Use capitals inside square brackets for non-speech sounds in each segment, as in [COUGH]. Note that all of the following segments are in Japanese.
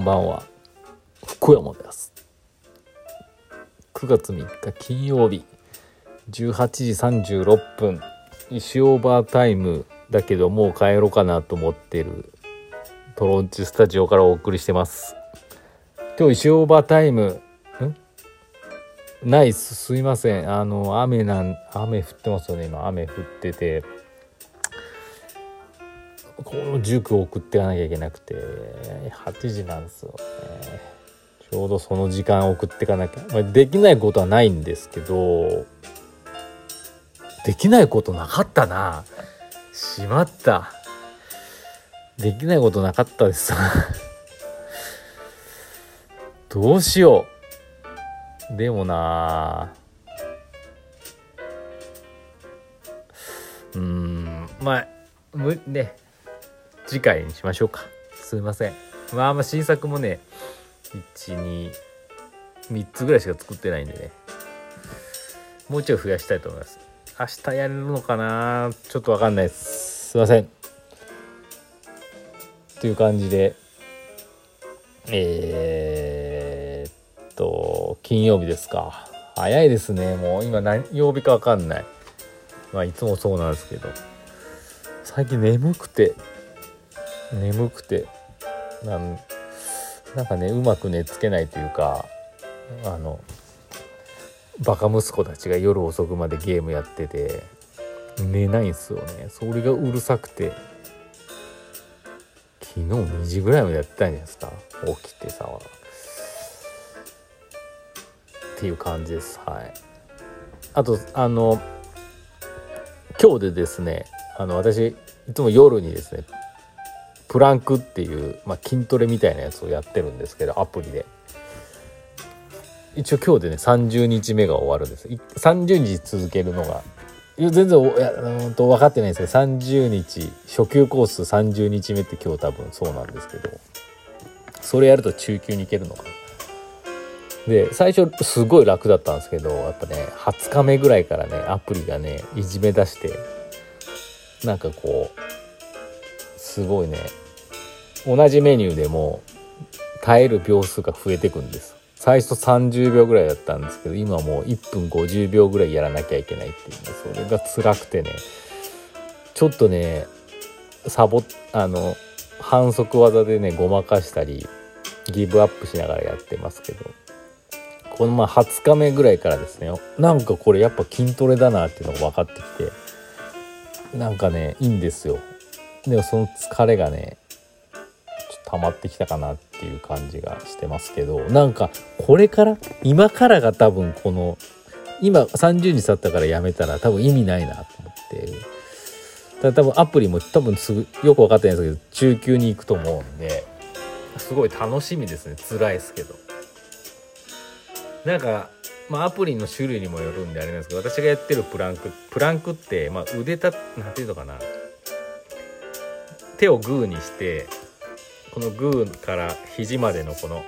んばんは。福山です。9月3日金曜日18時36分。石オーバータイムだけどもう帰ろうかなと思ってるトロンチスタジオからお送りしてます。今日石オーバータイムん？ナイスすいません。あの雨なん雨降ってますよね。今雨降ってて。この塾を送っていかなきゃいけなくて8時なんですよね。ちょうどその時間送っていかなきゃ、まあ、できないことはないんですけどできないことなかったな。しまった。できないことなかったです。[LAUGHS] どうしよう。でもな。うんまあむね。次回にしましょうか。すいません。まあまあ新作もね123つぐらいしか作ってないんでね。もうちょい増やしたいと思います。明日やれるのかなちょっとわかんないです。すいません。という感じでえー、っと金曜日ですか。早いですね。もう今何曜日かわかんない。まあいつもそうなんですけど。最近眠くて。眠くてなんなんかねうまく寝つけないというかあのバカ息子たちが夜遅くまでゲームやってて寝ないんすよね。それがうるさくて昨日2時ぐらいまでやってたんじゃないですか。起きてさ。っていう感じです。はい。あとあの今日でですねあの私いつも夜にですねプランクっていう、まあ、筋トレみたいなやつをやってるんですけどアプリで。一応今日でね30日目が終わるんです。30日続けるのが。全然いやうんと分かってないんですけど30日初級コース30日目って今日多分そうなんですけど。それやると中級に行けるのかな。で最初すごい楽だったんですけどやっぱね20日目ぐらいからねアプリがねいじめ出してなんかこうすごいね。同じメニューでも耐える秒数が増えてくんです。最初30秒ぐらいだったんですけど今もう1分50秒ぐらいやらなきゃいけないっていうね。それが辛くてね。ちょっとねサボあの反則技でねごまかしたりギブアップしながらやってますけど。このまあ20日目ぐらいからですね。なんかこれやっぱ筋トレだなっていうのが分かってきて。なんかねいいんですよ。でもその疲れがね溜まってきたかなっていう感じがしてますけどなんかこれから今からが多分この今30日経ったからやめたら多分意味ないなと思って。だ多分アプリも多分すぐよく分かってないんですけど中級に行くと思うんですごい楽しみですね辛いですけど。なんかまあ、アプリの種類にもよるんであれなんですけど私がやってるプランクプランクって、まあ、腕たなんていうのかな。手をグーにしてこのグーから肘までのこの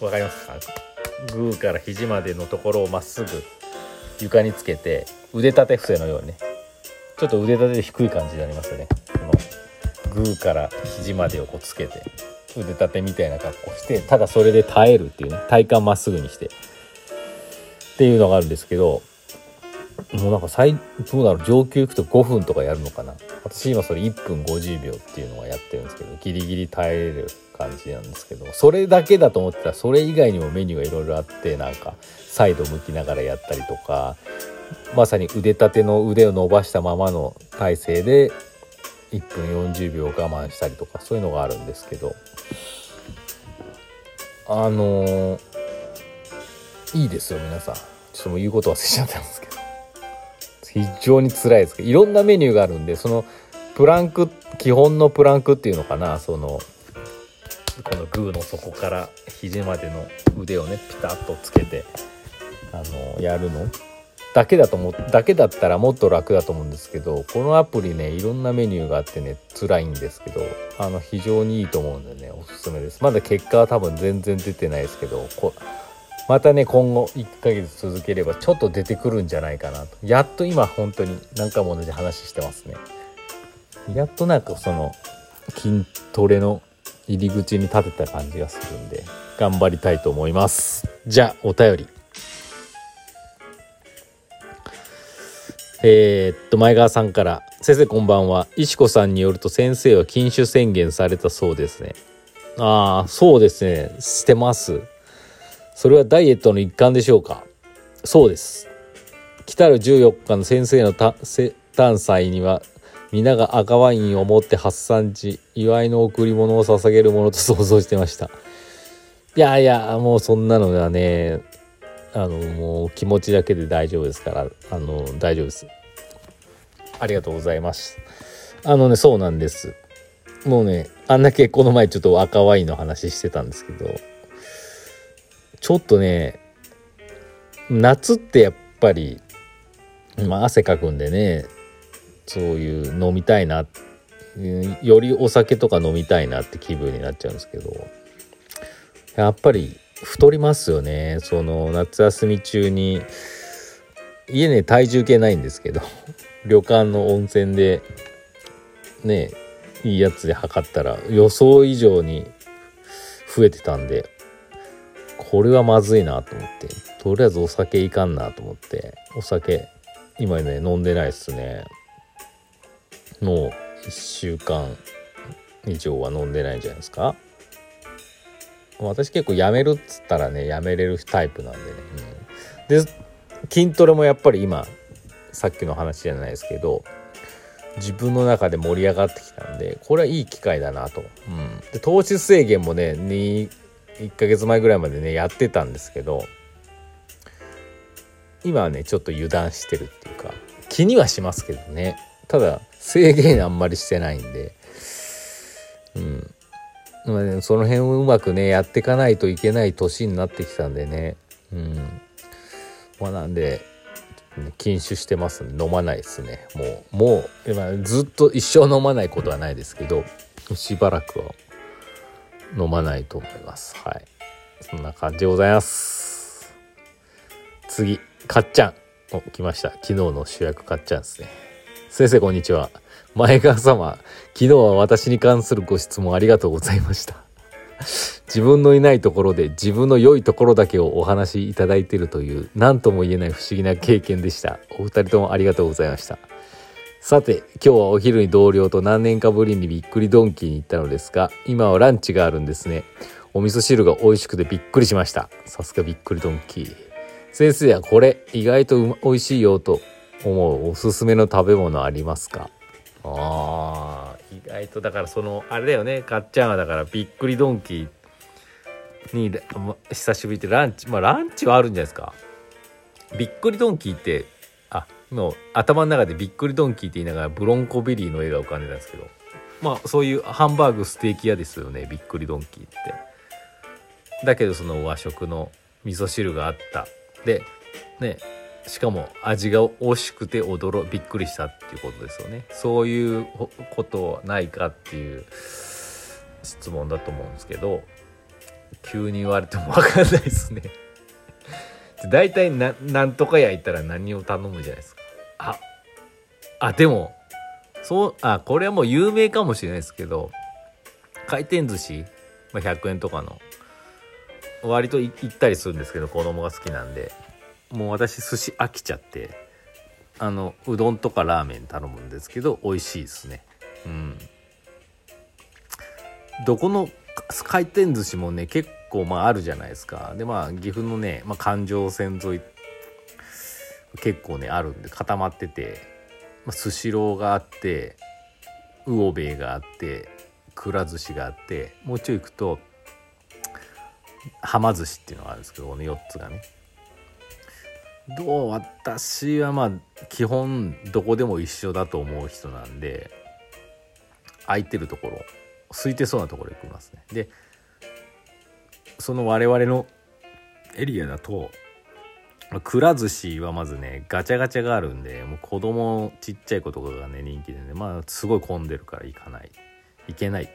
分かりますか？グーから肘までのところをまっすぐ床につけて腕立て伏せのようにね。ちょっと腕立てで低い感じになりますよね。このグーから肘までをこうつけて腕立てみたいな格好してただそれで耐えるっていうね。体幹まっすぐにして。っていうのがあるんですけどもうなんか最どうだろう上級行くと5分とかやるのかな。私今それ1分50秒っていうのはやってるんですけどギリギリ耐えれる感じなんですけどそれだけだと思ってたらそれ以外にもメニューがいろいろあってなんかサイド向きながらやったりとかまさに腕立ての腕を伸ばしたままの体勢で1分40秒我慢したりとかそういうのがあるんですけど。あのー、いいですよ皆さん。ちょっともう言うこと忘れちゃったんですけど。非常に辛いです。いろんなメニューがあるんでそのプランク基本のプランクっていうのかなそのこのグーの底から肘までの腕をねピタッとつけてあのやるの？だけだと思だけだったらもっと楽だと思うんですけどこのアプリねいろんなメニューがあってね辛いんですけどあの非常にいいと思うんでねおすすめです。まだ結果は多分全然出てないですけどこまたね今後1ヶ月続ければちょっと出てくるんじゃないかなと。やっと今本当に何回も同じ話してますね。やっとなんかその筋トレの入り口に立てた感じがするんで頑張りたいと思います。じゃあお便り。えー、っと前川さんから「先生こんばんは。石子さんによると先生は禁酒宣言されたそうですね」ああそうですね。してます。それはダイエットの一環でしょうか？そうです。来たる14日の先生の生誕祭には皆が赤ワインを持って発散時祝いの贈り物を捧げるものと想像してました。いやいやもうそんなのはねあのもう気持ちだけで大丈夫ですからあの大丈夫です。ありがとうございます。あのねそうなんです。もうねあんだけこの前ちょっと赤ワインの話してたんですけどちょっとね夏ってやっぱりまあ汗かくんでねそういう飲みたいなよりお酒とか飲みたいなって気分になっちゃうんですけどやっぱり太りますよね。その夏休み中に家ね体重計ないんですけど旅館の温泉でねいいやつで測ったら予想以上に増えてたんでこれはまずいなと思って。とりあえずお酒いかんなと思って。お酒今ね飲んでないっすね。もう1週間以上は飲んでないんじゃないですか。私結構やめるっつったらねやめれるタイプなんでね、うん、で筋トレもやっぱり今さっきの話じゃないですけど自分の中で盛り上がってきたんでこれはいい機会だなと、うん、で糖質制限もね1ヶ月前ぐらいまでねやってたんですけど今はねちょっと油断してるっていうか気にはしますけどね。ただ制限あんまりしてないんで。うん。まあね、その辺をうまくねやっていかないといけない年になってきたんでね。うん。まあなんで禁酒してます飲まないですね。もうもう今ずっと一生飲まないことはないですけどしばらくは。飲まないと思います。はい。そんな感じでございます。次かっちゃん。お来ました。昨日の主役かっちゃんですね。先生こんにちは。前川様昨日は私に関するご質問ありがとうございました。自分のいないところで自分の良いところだけをお話しいただいているという何とも言えない不思議な経験でした。お二人ともありがとうございました。さて今日はお昼に同僚と何年かぶりにびっくりドンキーに行ったのですが今はランチがあるんですね。お味噌汁が美味しくてびっくりしました。さすがびっくりドンキー。先生はこれ意外と美味しいよと思うおすすめの食べ物ありますか？あ意外とだからそのあれだよね。かっちゃんはだからびっくりドンキーに久しぶりってランチまあランチはあるんじゃないですか。びっくりドンキーってあもう頭の中でびっくりドンキーって言いながらブロンコベリーの絵が浮かんでたんですけど。まあそういうハンバーグステーキ屋ですよね。びっくりドンキーって。だけどその和食の味噌汁があった。でねしかも味が美味しくて驚びっくりしたっていうことですよね。そういうことないかっていう質問だと思うんですけど急に言われても分かんないですね。大体ななんとか屋行ったら何を頼むじゃないですか。ああでもそうあこれはもう有名かもしれないですけど回転寿司、まあ、100円とかの割と行ったりするんですけど子供が好きなんでもう私寿司飽きちゃってあのうどんとかラーメン頼むんですけど美味しいですね。うん。どこの回転寿司もね結構まああるじゃないですか。でまあ岐阜のね、まあ、環状線沿い結構ねあるんで固まってて、スシローがあって魚べいがあってくら寿司があってもうちょい行くとはま寿司っていうのがあるんですけどこの4つがね。どう私はまあ基本どこでも一緒だと思う人なんで空いてるところ空いてそうなところ行きますね。でその我々のエリアだとくら寿司はまずねガチャガチャがあるんでもう子供ちっちゃい子とかがね人気でねまあすごい混んでるから行かない。行けない。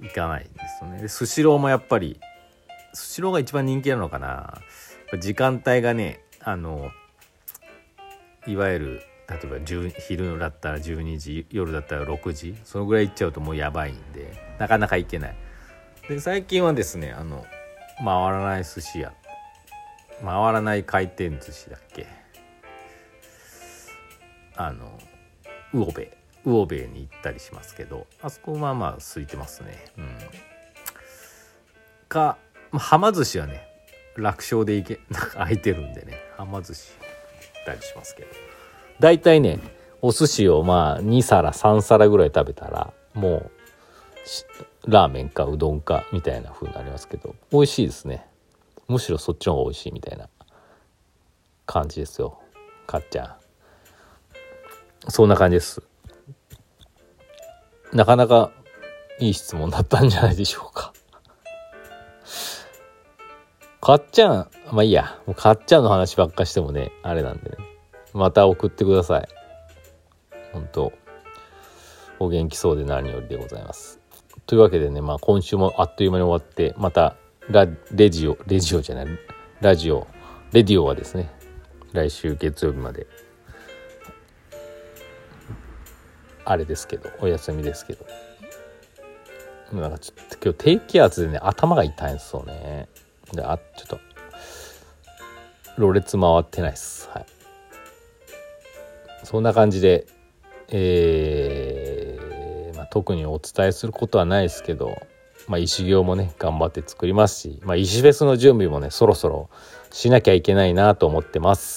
行かないんですよね。でスシローもやっぱりスシローが一番人気なのかな。時間帯がねあのいわゆる例えば昼だったら12時夜だったら6時そのぐらい行っちゃうともうやばいんでなかなか行けない。で最近はですねあの回らない寿司屋。回らない回転寿司だっけ？あの魚べ魚べに行ったりしますけどあそこはまあ空いてますね。うん。かはま寿司はね楽勝で行け [LAUGHS] なんか空いてるんでねはま寿司行ったりしますけど。大体ねお寿司をまあ2皿3皿ぐらい食べたらもうラーメンかうどんかみたいな風になりますけど美味しいですね。むしろそっちの方が美味しいみたいな感じですよ。かっちゃん。そんな感じです。なかなかいい質問だったんじゃないでしょうか。かっちゃんまあいいや。もうかっちゃんの話ばっかしてもねあれなんでね。また送ってください。本当お元気そうで何よりでございます。というわけでね、まあ、今週もあっという間に終わってまたラレジオレジオじゃないラジオレディオはですね来週月曜日まであれですけどお休みですけど。なんかちょっと今日低気圧でね頭が痛いんですよね。であちょっとろれつ回ってないっす。はい。そんな感じでえー、特にお伝えすることはないですけどまあ、石行もね頑張って作りますし、まあ、石フェスの準備もねそろそろしなきゃいけないなと思ってます。